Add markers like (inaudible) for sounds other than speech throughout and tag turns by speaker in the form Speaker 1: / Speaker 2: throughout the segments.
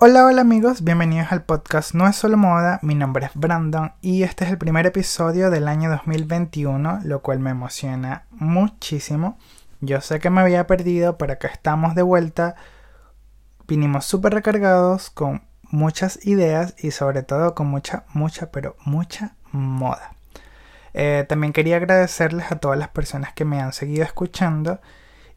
Speaker 1: Hola, hola amigos, bienvenidos al podcast No es solo moda, mi nombre es Brandon y este es el primer episodio del año 2021, lo cual me emociona muchísimo. Yo sé que me había perdido, pero acá estamos de vuelta. Vinimos súper recargados con muchas ideas y sobre todo con mucha, mucha, pero mucha moda. Eh, también quería agradecerles a todas las personas que me han seguido escuchando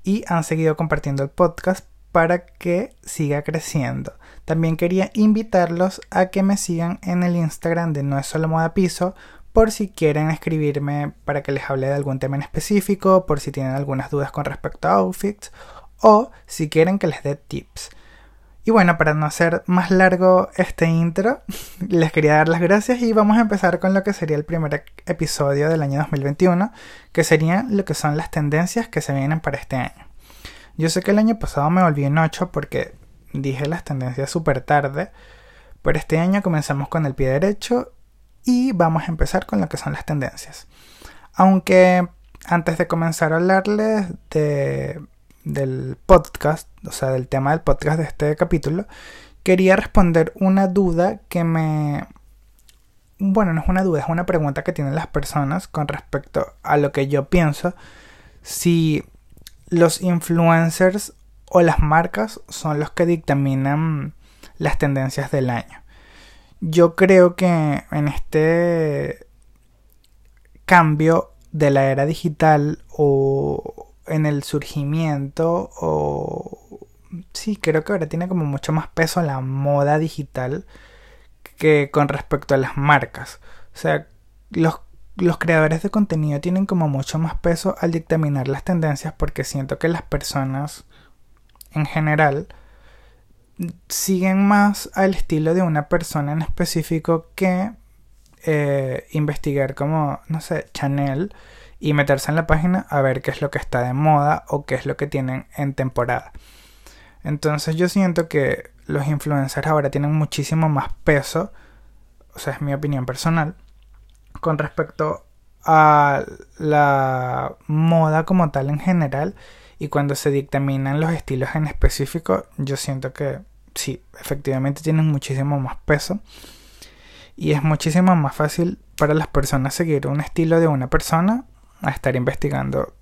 Speaker 1: y han seguido compartiendo el podcast para que siga creciendo. También quería invitarlos a que me sigan en el Instagram de No es solo moda piso por si quieren escribirme para que les hable de algún tema en específico, por si tienen algunas dudas con respecto a outfits o si quieren que les dé tips. Y bueno, para no hacer más largo este intro, (laughs) les quería dar las gracias y vamos a empezar con lo que sería el primer episodio del año 2021, que serían lo que son las tendencias que se vienen para este año. Yo sé que el año pasado me volví en 8 porque dije las tendencias súper tarde, pero este año comenzamos con el pie derecho y vamos a empezar con lo que son las tendencias. Aunque antes de comenzar a hablarles de, del podcast, o sea, del tema del podcast de este capítulo, quería responder una duda que me... Bueno, no es una duda, es una pregunta que tienen las personas con respecto a lo que yo pienso. Si los influencers o las marcas son los que dictaminan las tendencias del año. Yo creo que en este cambio de la era digital o en el surgimiento o sí, creo que ahora tiene como mucho más peso la moda digital que con respecto a las marcas. O sea, los, los creadores de contenido tienen como mucho más peso al dictaminar las tendencias porque siento que las personas en general siguen más al estilo de una persona en específico que eh, investigar como, no sé, Chanel y meterse en la página a ver qué es lo que está de moda o qué es lo que tienen en temporada. Entonces yo siento que los influencers ahora tienen muchísimo más peso, o sea, es mi opinión personal, con respecto a la moda como tal en general y cuando se dictaminan los estilos en específico, yo siento que sí, efectivamente tienen muchísimo más peso y es muchísimo más fácil para las personas seguir un estilo de una persona a estar investigando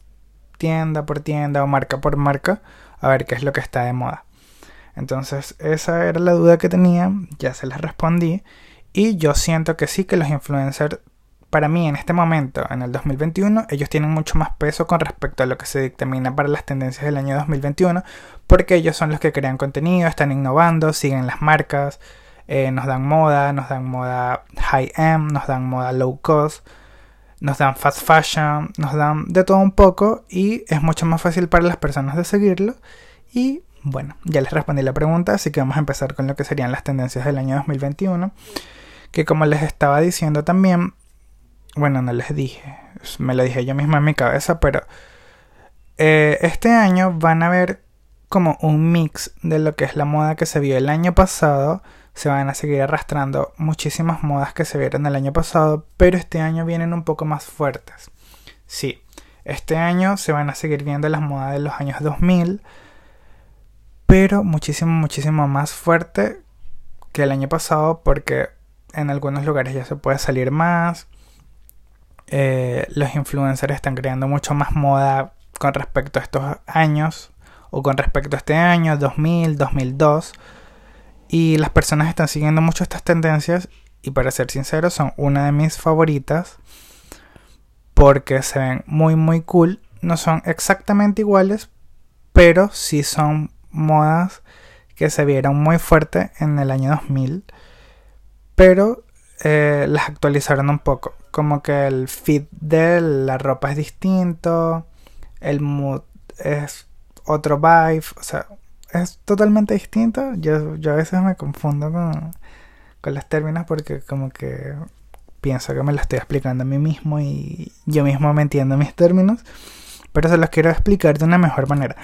Speaker 1: tienda por tienda o marca por marca a ver qué es lo que está de moda. Entonces esa era la duda que tenía, ya se las respondí y yo siento que sí que los influencers para mí en este momento, en el 2021, ellos tienen mucho más peso con respecto a lo que se dictamina para las tendencias del año 2021, porque ellos son los que crean contenido, están innovando, siguen las marcas, eh, nos dan moda, nos dan moda high-end, nos dan moda low cost, nos dan fast fashion, nos dan de todo un poco y es mucho más fácil para las personas de seguirlo. Y bueno, ya les respondí la pregunta, así que vamos a empezar con lo que serían las tendencias del año 2021, que como les estaba diciendo también, bueno, no les dije, me lo dije yo mismo en mi cabeza, pero eh, este año van a ver como un mix de lo que es la moda que se vio el año pasado. Se van a seguir arrastrando muchísimas modas que se vieron el año pasado, pero este año vienen un poco más fuertes. Sí, este año se van a seguir viendo las modas de los años 2000, pero muchísimo, muchísimo más fuerte que el año pasado porque en algunos lugares ya se puede salir más, eh, los influencers están creando mucho más moda con respecto a estos años o con respecto a este año 2000, 2002 y las personas están siguiendo mucho estas tendencias y para ser sincero son una de mis favoritas porque se ven muy muy cool, no son exactamente iguales, pero sí son modas que se vieron muy fuerte en el año 2000, pero eh, las actualizaron un poco. Como que el fit de la ropa es distinto, el mood es otro vibe, o sea, es totalmente distinto. Yo, yo a veces me confundo con, con los términos porque como que pienso que me lo estoy explicando a mí mismo y yo mismo me entiendo mis términos, pero se los quiero explicar de una mejor manera.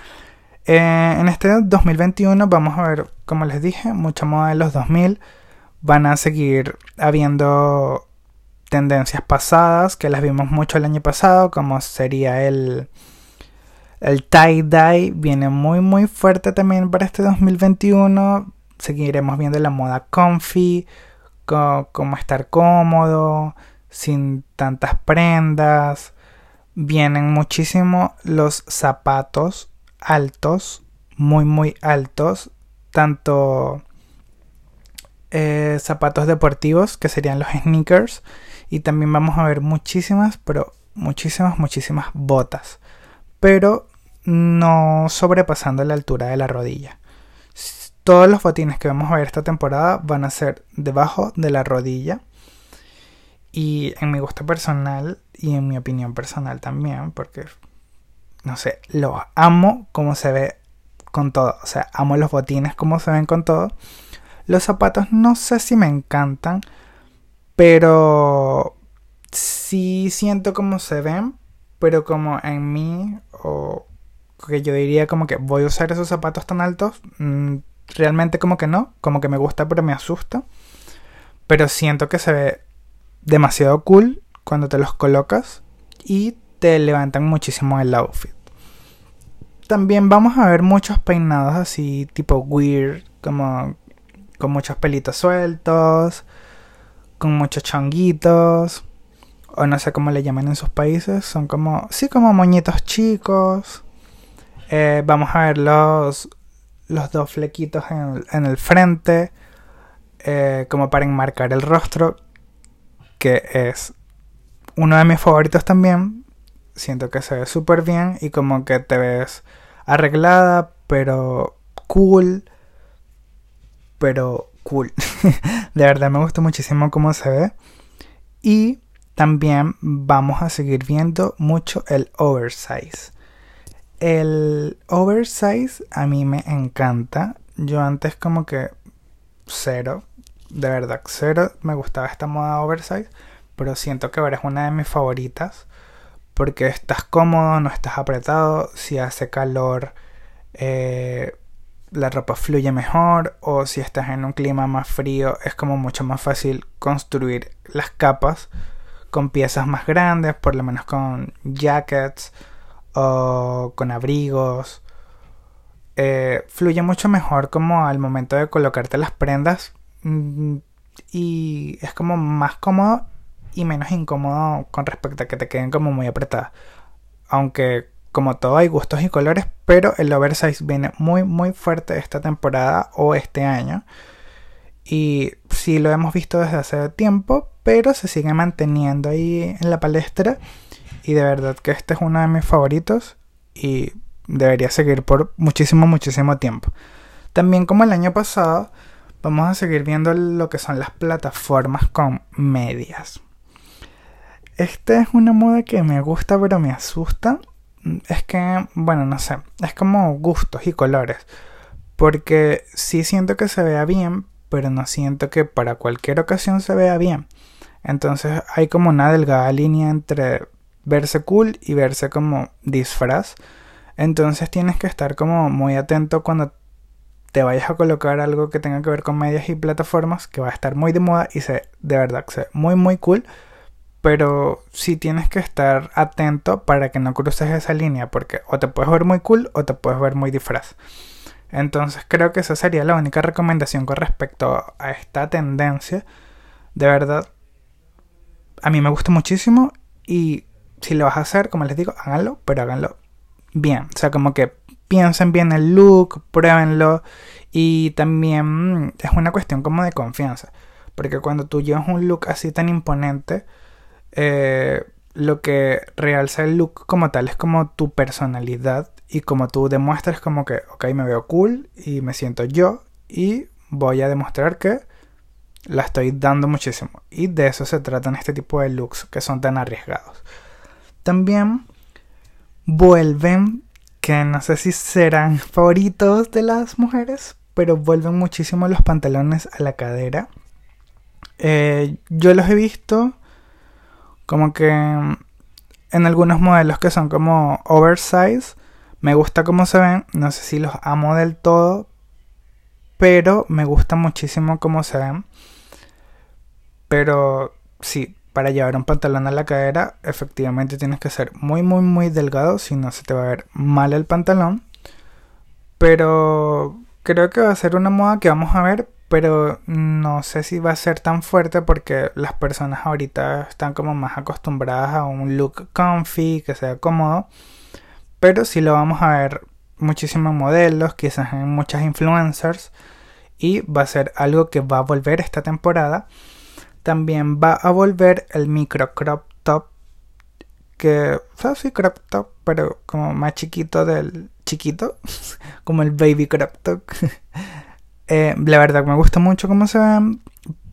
Speaker 1: Eh, en este 2021 vamos a ver, como les dije, mucha moda de los 2000 van a seguir habiendo tendencias pasadas que las vimos mucho el año pasado, como sería el, el tie-dye, viene muy muy fuerte también para este 2021. seguiremos viendo la moda comfy, como estar cómodo, sin tantas prendas. Vienen muchísimo los zapatos altos, muy muy altos, tanto eh, zapatos deportivos que serían los sneakers y también vamos a ver muchísimas, pero muchísimas, muchísimas botas, pero no sobrepasando la altura de la rodilla. Todos los botines que vamos a ver esta temporada van a ser debajo de la rodilla. Y en mi gusto personal y en mi opinión personal también, porque no sé, lo amo como se ve con todo. O sea, amo los botines como se ven con todo. Los zapatos no sé si me encantan, pero sí siento como se ven, pero como en mí, o que yo diría como que voy a usar esos zapatos tan altos, mm, realmente como que no, como que me gusta pero me asusta, pero siento que se ve demasiado cool cuando te los colocas y te levantan muchísimo el outfit. También vamos a ver muchos peinados así tipo weird, como con muchos pelitos sueltos, con muchos chonguitos, o no sé cómo le llaman en sus países, son como, sí, como moñitos chicos. Eh, vamos a ver los, los dos flequitos en el, frente, eh, como para enmarcar el rostro, que es uno de mis favoritos también. Siento que se ve súper bien y como que te ves arreglada, pero cool pero cool. (laughs) de verdad me gusta muchísimo cómo se ve. Y también vamos a seguir viendo mucho el oversize. El oversize a mí me encanta. Yo antes como que cero, de verdad cero, me gustaba esta moda oversize, pero siento que ahora es una de mis favoritas porque estás cómodo, no estás apretado, si hace calor eh, la ropa fluye mejor o si estás en un clima más frío es como mucho más fácil construir las capas con piezas más grandes, por lo menos con jackets o con abrigos. Eh, fluye mucho mejor como al momento de colocarte las prendas mm, y es como más cómodo y menos incómodo con respecto a que te queden como muy apretadas. Aunque como todo hay gustos y colores, pero el oversize viene muy muy fuerte esta temporada o este año. Y sí lo hemos visto desde hace tiempo, pero se sigue manteniendo ahí en la palestra. Y de verdad que este es uno de mis favoritos y debería seguir por muchísimo, muchísimo tiempo. También como el año pasado, vamos a seguir viendo lo que son las plataformas con medias. Esta es una moda que me gusta pero me asusta es que, bueno, no sé, es como gustos y colores. Porque sí siento que se vea bien, pero no siento que para cualquier ocasión se vea bien. Entonces hay como una delgada línea entre verse cool y verse como disfraz. Entonces tienes que estar como muy atento cuando te vayas a colocar algo que tenga que ver con medias y plataformas, que va a estar muy de moda y se de verdad se ve muy muy cool pero sí tienes que estar atento para que no cruces esa línea, porque o te puedes ver muy cool o te puedes ver muy disfraz. Entonces creo que esa sería la única recomendación con respecto a esta tendencia. De verdad, a mí me gusta muchísimo y si lo vas a hacer, como les digo, háganlo, pero háganlo bien. O sea, como que piensen bien el look, pruébenlo y también es una cuestión como de confianza. Porque cuando tú llevas un look así tan imponente, eh, lo que realza el look como tal es como tu personalidad y como tú demuestras como que, ok, me veo cool y me siento yo y voy a demostrar que la estoy dando muchísimo. Y de eso se tratan este tipo de looks que son tan arriesgados. También vuelven, que no sé si serán (laughs) favoritos de las mujeres, pero vuelven muchísimo los pantalones a la cadera. Eh, yo los he visto como que en algunos modelos que son como oversize, me gusta cómo se ven, no sé si los amo del todo, pero me gusta muchísimo cómo se ven. Pero sí, para llevar un pantalón a la cadera, efectivamente tienes que ser muy, muy, muy delgado, si no se te va a ver mal el pantalón. Pero creo que va a ser una moda que vamos a ver, pero no sé si va a ser tan fuerte porque las personas ahorita están como más acostumbradas a un look comfy, que sea cómodo, pero sí lo vamos a ver muchísimos modelos, quizás en muchas influencers, y va a ser algo que va a volver esta temporada. También va a volver el micro crop top, que, o sea, sí, crop top, pero como más chiquito del chiquito, (laughs) como el baby crop top. (laughs) Eh, la verdad me gusta mucho cómo se ven,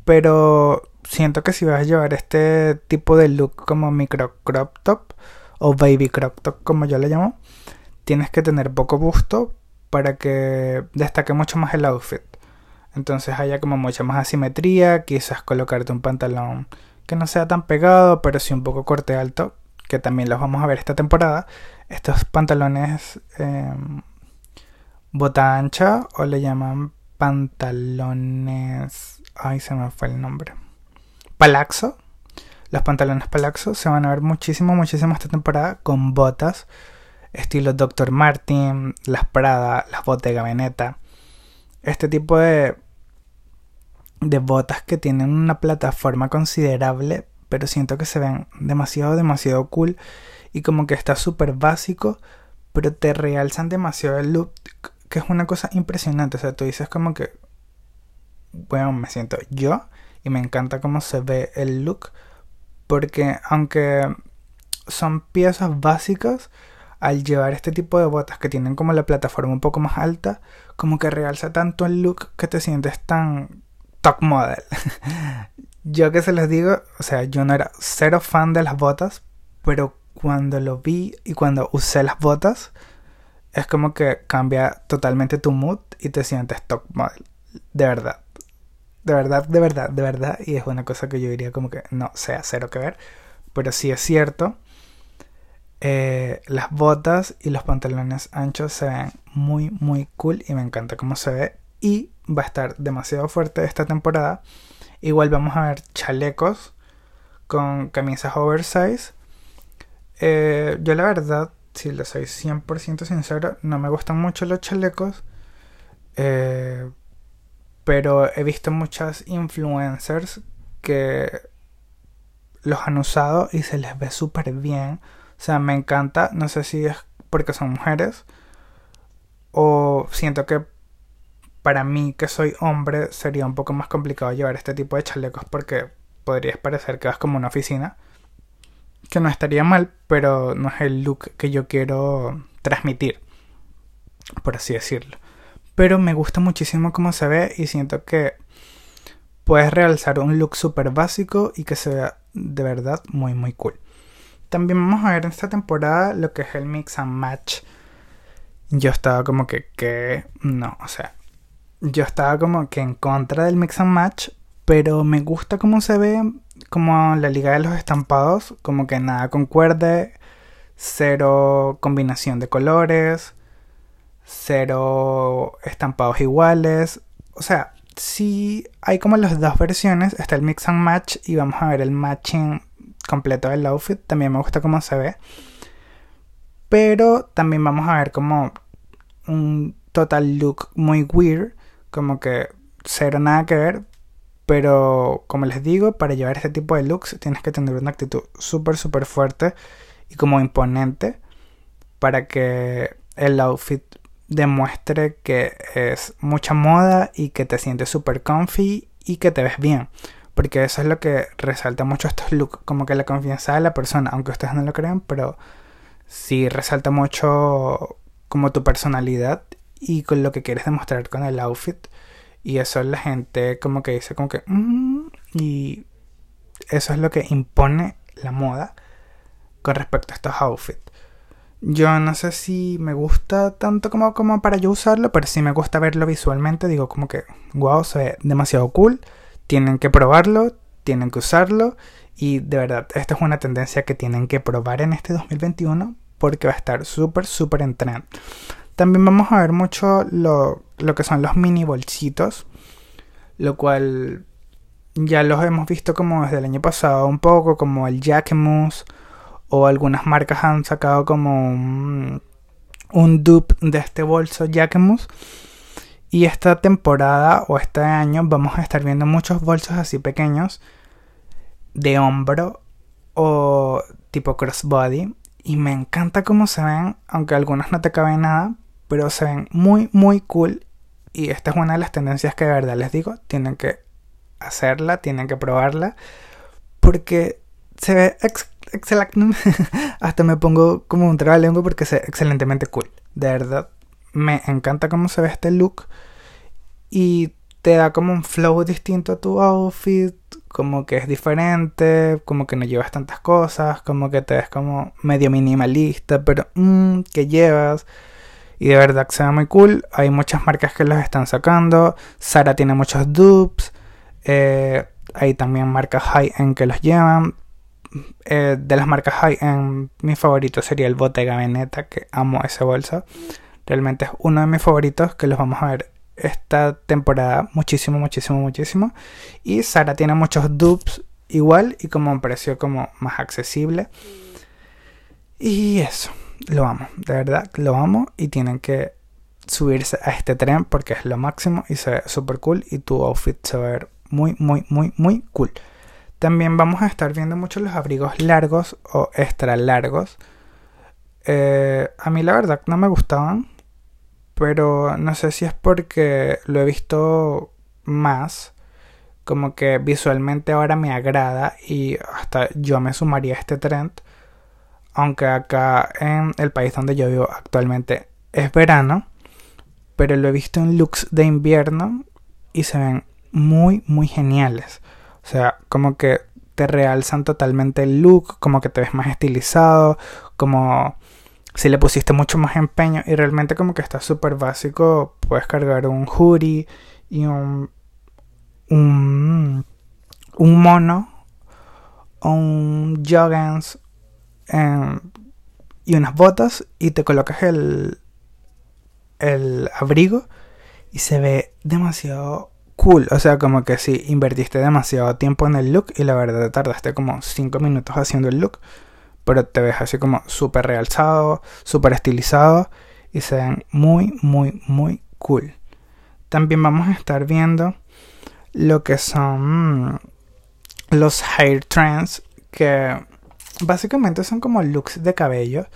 Speaker 1: pero siento que si vas a llevar este tipo de look como micro crop top o baby crop top como yo le llamo, tienes que tener poco busto para que destaque mucho más el outfit. Entonces haya como mucha más asimetría, quizás colocarte un pantalón que no sea tan pegado, pero sí un poco corte alto, que también los vamos a ver esta temporada. Estos pantalones eh, bota ancha o le llaman pantalones. Ay, se me fue el nombre. Palaxo. Los pantalones Palaxo se van a ver muchísimo, muchísimo esta temporada con botas estilo Dr. Martin, las Prada, las Bottega Veneta. Este tipo de, de botas que tienen una plataforma considerable, pero siento que se ven demasiado, demasiado cool y como que está súper básico, pero te realzan demasiado el look que es una cosa impresionante. O sea, tú dices como que, bueno, me siento yo y me encanta cómo se ve el look. Porque aunque son piezas básicas, al llevar este tipo de botas que tienen como la plataforma un poco más alta, como que realza tanto el look que te sientes tan top model. (laughs) yo que se les digo, o sea, yo no era cero fan de las botas, pero cuando lo vi y cuando usé las botas, es como que cambia totalmente tu mood y te sientes top model. De verdad. De verdad, de verdad, de verdad. Y es una cosa que yo diría como que no sea cero que ver. Pero sí es cierto. Eh, las botas y los pantalones anchos se ven muy, muy cool. Y me encanta cómo se ve. Y va a estar demasiado fuerte esta temporada. Igual vamos a ver chalecos con camisas oversize. Eh, yo la verdad si le soy 100% sincero, no me gustan mucho los chalecos. Eh, pero he visto muchas influencers que los han usado y se les ve súper bien. O sea, me encanta. No sé si es porque son mujeres. O siento que para mí, que soy hombre, sería un poco más complicado llevar este tipo de chalecos porque podrías parecer que vas como una oficina que no estaría mal, pero no es el look que yo quiero transmitir, por así decirlo. Pero me gusta muchísimo cómo se ve y siento que puedes realzar un look súper básico y que se vea de verdad muy muy cool. También vamos a ver en esta temporada lo que es el mix and match. Yo estaba como que, que, no, o sea, yo estaba como que en contra del mix and match, pero me gusta cómo se ve como la liga de los estampados, como que nada concuerde, cero combinación de colores, cero estampados iguales. O sea, si hay como las dos versiones, está el mix and match y vamos a ver el matching completo del outfit. También me gusta cómo se ve. Pero también vamos a ver como un total look muy weird, como que cero nada que ver, pero como les digo, para llevar este tipo de looks tienes que tener una actitud súper, súper fuerte y como imponente para que el outfit demuestre que es mucha moda y que te sientes súper comfy y que te ves bien. Porque eso es lo que resalta mucho estos looks, como que la confianza de la persona, aunque ustedes no lo crean, pero sí resalta mucho como tu personalidad y con lo que quieres demostrar con el outfit. Y eso es la gente como que dice como que... Mm", y eso es lo que impone la moda con respecto a estos outfits. Yo no sé si me gusta tanto como, como para yo usarlo, pero sí me gusta verlo visualmente. Digo como que, wow, se ve demasiado cool. Tienen que probarlo, tienen que usarlo. Y de verdad, esta es una tendencia que tienen que probar en este 2021 porque va a estar súper, súper en trend. También vamos a ver mucho lo, lo que son los mini bolsitos, lo cual ya los hemos visto como desde el año pasado un poco, como el Jacquemus o algunas marcas han sacado como un, dupe de este bolso Jacquemus Y esta temporada o este año vamos a estar viendo muchos bolsos así pequeños de hombro o tipo crossbody. Y me encanta cómo se ven, aunque algunos no te caben nada, pero se ven muy, muy cool. Y esta es una de las tendencias que de verdad les digo, tienen que hacerla, tienen que probarla, porque se ve excelente. (laughs) Hasta me pongo como un trabalengua porque se ve excelentemente cool. De verdad, me encanta cómo se ve este look. Y te da como un flow distinto a tu outfit, como que es diferente, como que no llevas tantas cosas, como que te ves como medio minimalista, pero mmm, que llevas. Y de verdad que se ve muy cool. Hay muchas marcas que los están sacando. Sara tiene muchos dupes. Eh, hay también marcas high-end que los llevan. Eh, de las marcas high-end, mi favorito sería el Bottega Veneta, que amo ese bolso. Realmente es uno de mis favoritos que los vamos a ver esta temporada muchísimo, muchísimo, muchísimo. Y Sara tiene muchos dupes igual y como un precio como más accesible. Y eso, lo amo, de verdad, lo amo y tienen que subirse a este tren porque es lo máximo y se ve súper cool y tu outfit se va a ver muy, muy, muy, muy cool. También vamos a estar viendo mucho los abrigos largos o extra largos. Eh, a mí la verdad no me gustaban, pero no sé si es porque lo he visto más, como que visualmente ahora me agrada y hasta yo me sumaría a este trend. Aunque acá en el país donde yo vivo actualmente es verano, pero lo he visto en looks de invierno y se ven muy, muy geniales. O sea, como que te realzan totalmente el look, como que te ves más estilizado, como si le pusiste mucho más empeño y realmente como que está súper básico, puedes cargar un hoodie y un, un, mono un joggings y unas botas y te colocas el, el abrigo y se ve demasiado cool. O sea, como que si invertiste demasiado tiempo en el look y la verdad te tardaste como 5 minutos haciendo el look, pero te ves así como súper realzado, súper estilizado y se ven muy, muy, muy cool. También vamos a estar viendo lo que son los hair trends que básicamente son como looks de cabello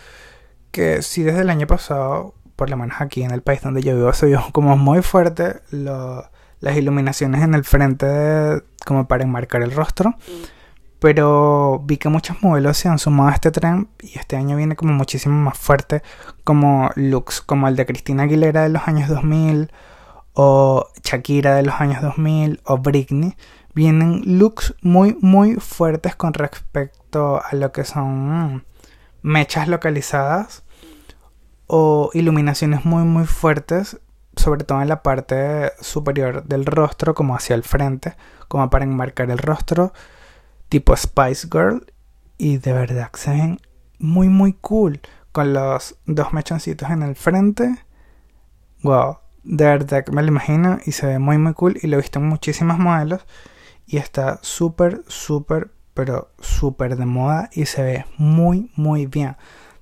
Speaker 1: que si desde el año pasado por lo menos aquí en el país donde yo vivo se vio como muy fuerte las iluminaciones en el frente como para enmarcar el rostro. Pero vi que muchos modelos se han sumado a este tren y este año viene como muchísimo más fuerte como looks como el de Cristina Aguilera de los años 2000 o Shakira de los años 2000 o Britney vienen looks muy muy fuertes con respecto a lo que son mechas localizadas o iluminaciones muy muy fuertes sobre todo en la parte superior del rostro como hacia el frente como para enmarcar el rostro tipo Spice Girl. Y de verdad se ven muy muy cool con los dos mechoncitos en el frente. Wow, de verdad me lo imagino y se ve muy muy cool. Y lo he visto en muchísimos modelos y está súper súper pero súper de moda y se ve muy muy bien.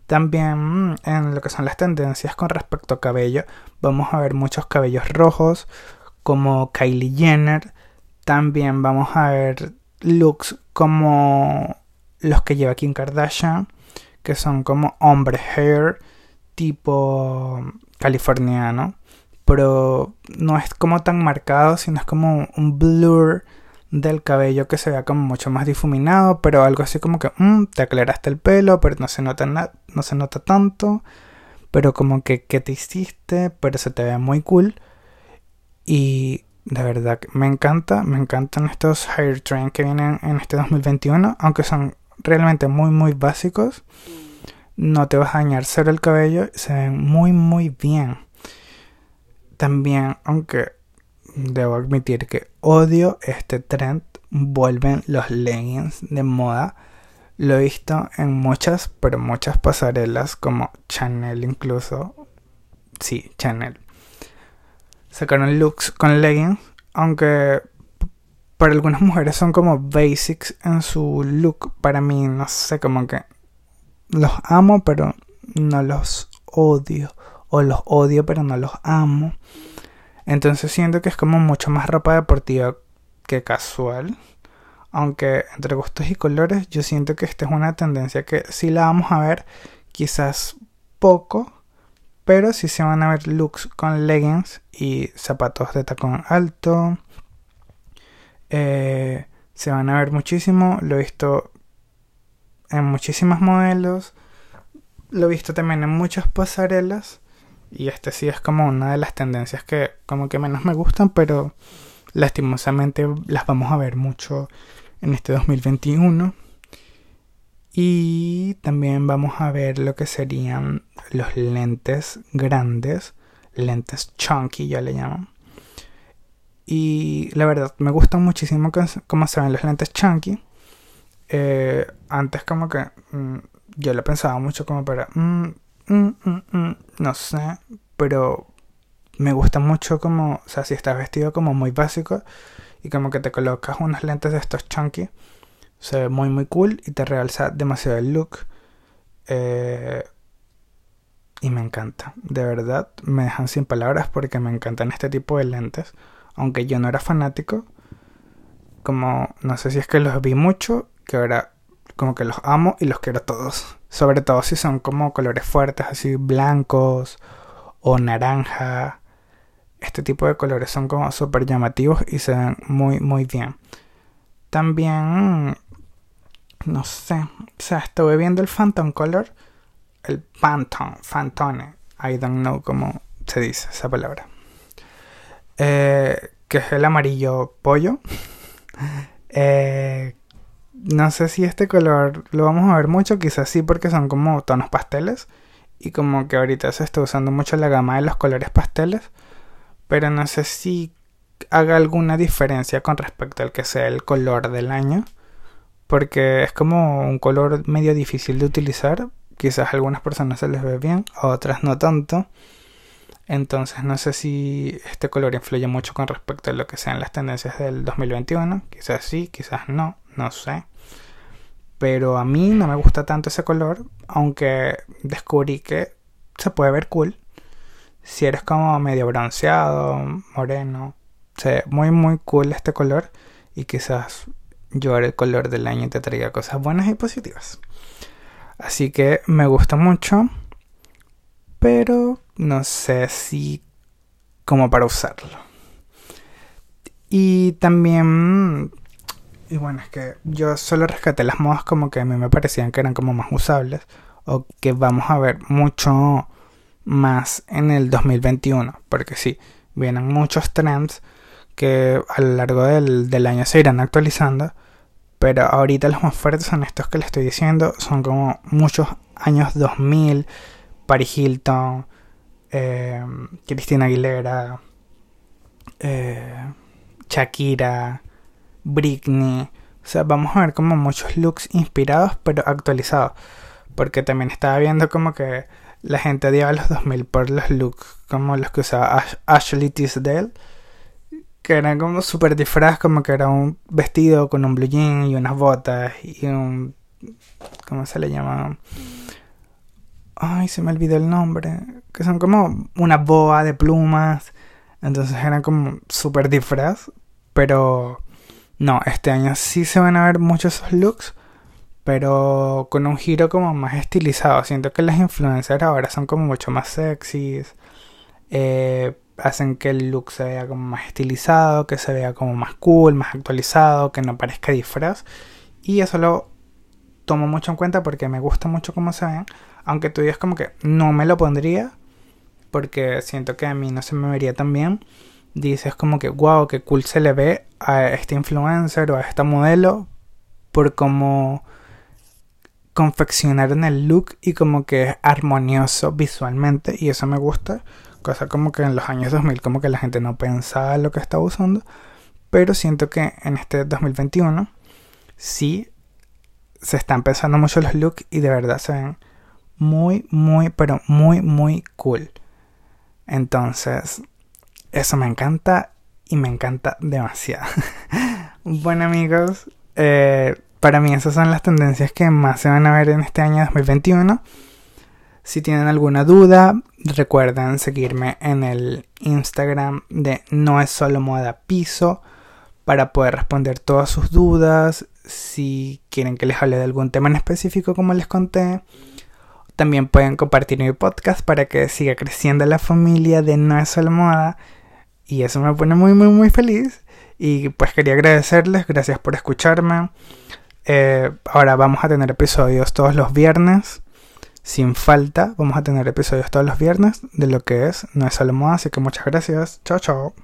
Speaker 1: También mm, en lo que son las tendencias con respecto a cabello, vamos a ver muchos cabellos rojos como Kylie Jenner. También vamos a ver looks como los que lleva Kim Kardashian, que son como hombre hair tipo californiano, pero no es como tan marcado, sino es como un blur del cabello que se vea como mucho más difuminado, pero algo así como que mm, te aclaraste el pelo, pero no se nota no se nota tanto, pero como que, que te hiciste, pero se te ve muy cool y de verdad me encanta, me encantan estos hair trends que vienen en este 2021, aunque son realmente muy muy básicos. No te vas a dañar cero el cabello, se ven muy muy bien. También, aunque debo admitir que odio este trend, vuelven los leggings de moda. Lo he visto en muchas, pero muchas pasarelas como Chanel incluso. Sí, Chanel sacaron looks con leggings, aunque para algunas (laughs) mujeres son como basics en su look. Para mí, no sé, como que los amo, pero no los odio. O los odio, pero no los amo. Entonces siento que es como mucho más ropa deportiva que casual. Aunque entre gustos y colores yo siento que esta es una tendencia que sí la vamos a ver quizás poco, pero sí se van a ver looks con leggings y zapatos de tacón alto. Eh, se van a ver muchísimo, lo he visto en muchísimos modelos, lo he visto también en muchas pasarelas y este sí es como una de las tendencias que como que menos me gustan, pero lastimosamente las vamos a ver mucho en este 2021. Y también vamos a ver lo que serían los lentes grandes, lentes chunky ya le llaman. Y la verdad, me gustan muchísimo cómo se ven los lentes chunky. Eh, antes como que mm, yo lo pensaba mucho como para... Mm, mm, no sé, pero me gusta mucho como, o sea, si estás vestido como muy básico y como que te colocas unas lentes de estos chunky, se ve muy muy cool y te realza demasiado el look. Eh, y me encanta, de verdad, me dejan sin palabras porque me encantan este tipo de lentes. Aunque yo no era fanático, como no sé si es que los vi mucho, que ahora como que los amo y los quiero todos. Sobre todo si son como colores fuertes, así blancos o naranja este tipo de colores son como súper llamativos y se ven muy muy bien. También, no sé, o sea, estuve viendo el Phantom Color, el Phantom, Phantom, I don't know cómo se dice esa palabra. Eh, que es el amarillo pollo. (laughs) Eh, no sé si este color lo vamos a ver mucho, quizás sí porque son como tonos pasteles. Y como que ahorita se está usando mucho la gama de los colores pasteles. Pero no sé si haga alguna diferencia con respecto al que sea el color del año, porque es como un color medio difícil de utilizar, quizás a algunas personas se les ve bien, a otras no tanto. Entonces no sé si este color influye mucho con respecto a lo que sean las tendencias del 2021. Quizás sí, quizás no, no sé. Pero a mí no me gusta tanto ese color, aunque descubrí que se puede ver cool si eres como medio bronceado, moreno, se muy muy cool este color y quizás yo el color del año te traiga cosas buenas y positivas. Así que me gusta mucho, pero no sé si como para usarlo. Y también, y bueno, es que yo solo rescaté las modas como que a mí me parecían que eran como más usables o que vamos a ver mucho más en el 2021, porque sí, vienen muchos trends que a lo largo del, año se irán actualizando, pero ahorita los más fuertes son estos que les estoy diciendo, son como muchos años 2000, Paris Hilton, eh, Cristina Aguilera, eh, Shakira, Britney, o sea, vamos a ver como muchos looks inspirados pero actualizados, porque también estaba viendo como que la gente odiaba los 2000 por los looks como los que usaba Ashley Tisdale, que eran como súper disfraz, como que era un vestido con un blue jean y unas botas y un... ¿Cómo se le llama? Ay, se me olvidó el nombre. Que son como una boa de plumas. Entonces eran como súper disfraz. Pero no, este año sí se van a ver muchos esos looks pero con un giro como más estilizado. Siento que las influencers ahora son como mucho más sexys, eh, hacen que el look se vea como más estilizado, que se vea como más cool, más actualizado, que no parezca disfraz. Y eso lo tomo mucho en cuenta porque me gusta mucho cómo se ven, aunque tú digas como que no me lo pondría, porque siento que a mí no se me vería tan bien. Dices como que, wow, qué cool se le ve a este influencer o a esta modelo por cómo confeccionaron el look y como que es armonioso visualmente y eso me gusta. Cosa como que en los años 2000 como que la gente no pensaba lo que estaba usando. Pero siento que en este 2021 sí se están pensando mucho los looks y de verdad se ven muy, muy, pero muy, muy cool. Entonces, eso me encanta y me encanta demasiado. (laughs) bueno amigos, eh, para mí esas son las tendencias que más se van a ver en este año 2021. Si tienen alguna duda, recuerden seguirme en el Instagram de No es solo moda piso para poder responder todas sus dudas. Si quieren que les hable de algún tema en específico, como les conté, también pueden compartir mi podcast para que siga creciendo la familia de No es solo moda. Y eso me pone muy, muy, muy feliz. Y pues quería agradecerles, gracias por escucharme. Eh, ahora vamos a tener episodios todos los viernes sin falta. Vamos a tener episodios todos los viernes de lo que es No es solo moda, así que muchas gracias. Chao, chao.